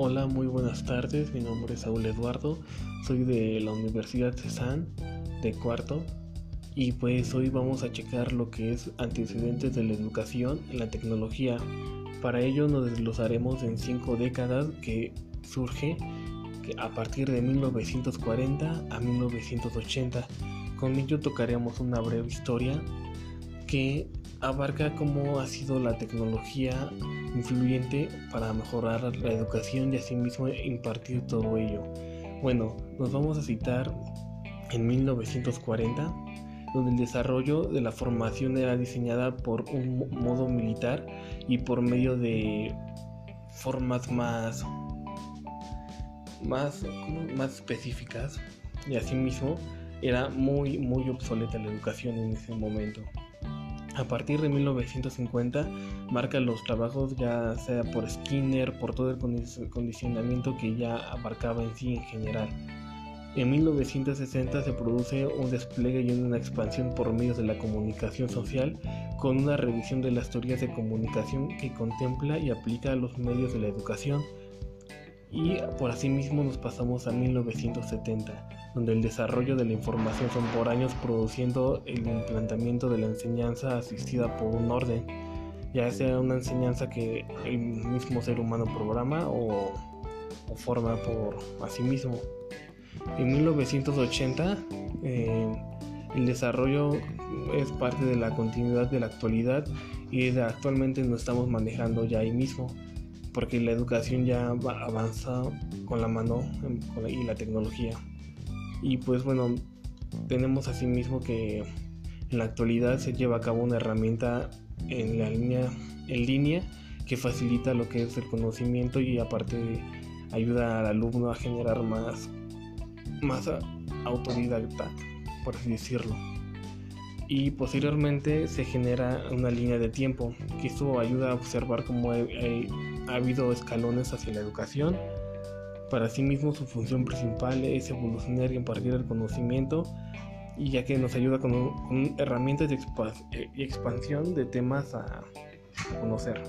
Hola, muy buenas tardes. Mi nombre es Saúl Eduardo. Soy de la Universidad CESAN de cuarto. Y pues hoy vamos a checar lo que es antecedentes de la educación en la tecnología. Para ello nos desglosaremos en cinco décadas que surge a partir de 1940 a 1980. Con ello tocaremos una breve historia que abarca cómo ha sido la tecnología influyente para mejorar la educación y asimismo impartir todo ello. Bueno, nos vamos a citar en 1940, donde el desarrollo de la formación era diseñada por un modo militar y por medio de formas más más, más específicas y asimismo era muy muy obsoleta la educación en ese momento. A partir de 1950 marca los trabajos ya sea por Skinner, por todo el condicionamiento que ya abarcaba en sí en general. En 1960 se produce un despliegue y una expansión por medios de la comunicación social con una revisión de las teorías de comunicación que contempla y aplica a los medios de la educación y por así mismo nos pasamos a 1970, donde el desarrollo de la información son por años produciendo el implantamiento de la enseñanza asistida por un orden, ya sea una enseñanza que el mismo ser humano programa o, forma por sí mismo. En 1980 eh, el desarrollo es parte de la continuidad de la actualidad y actualmente nos estamos manejando ya ahí mismo porque la educación ya avanza con la mano y la tecnología. Y pues bueno, tenemos asimismo que en la actualidad se lleva a cabo una herramienta en la línea en línea que facilita lo que es el conocimiento y aparte ayuda al alumno a generar más más autodidacta, por así decirlo. Y posteriormente se genera una línea de tiempo, que eso ayuda a observar cómo hay, ha habido escalones hacia la educación. Para sí mismo su función principal es evolucionar y impartir el conocimiento y ya que nos ayuda con, herramientas de expansión de temas a conocer.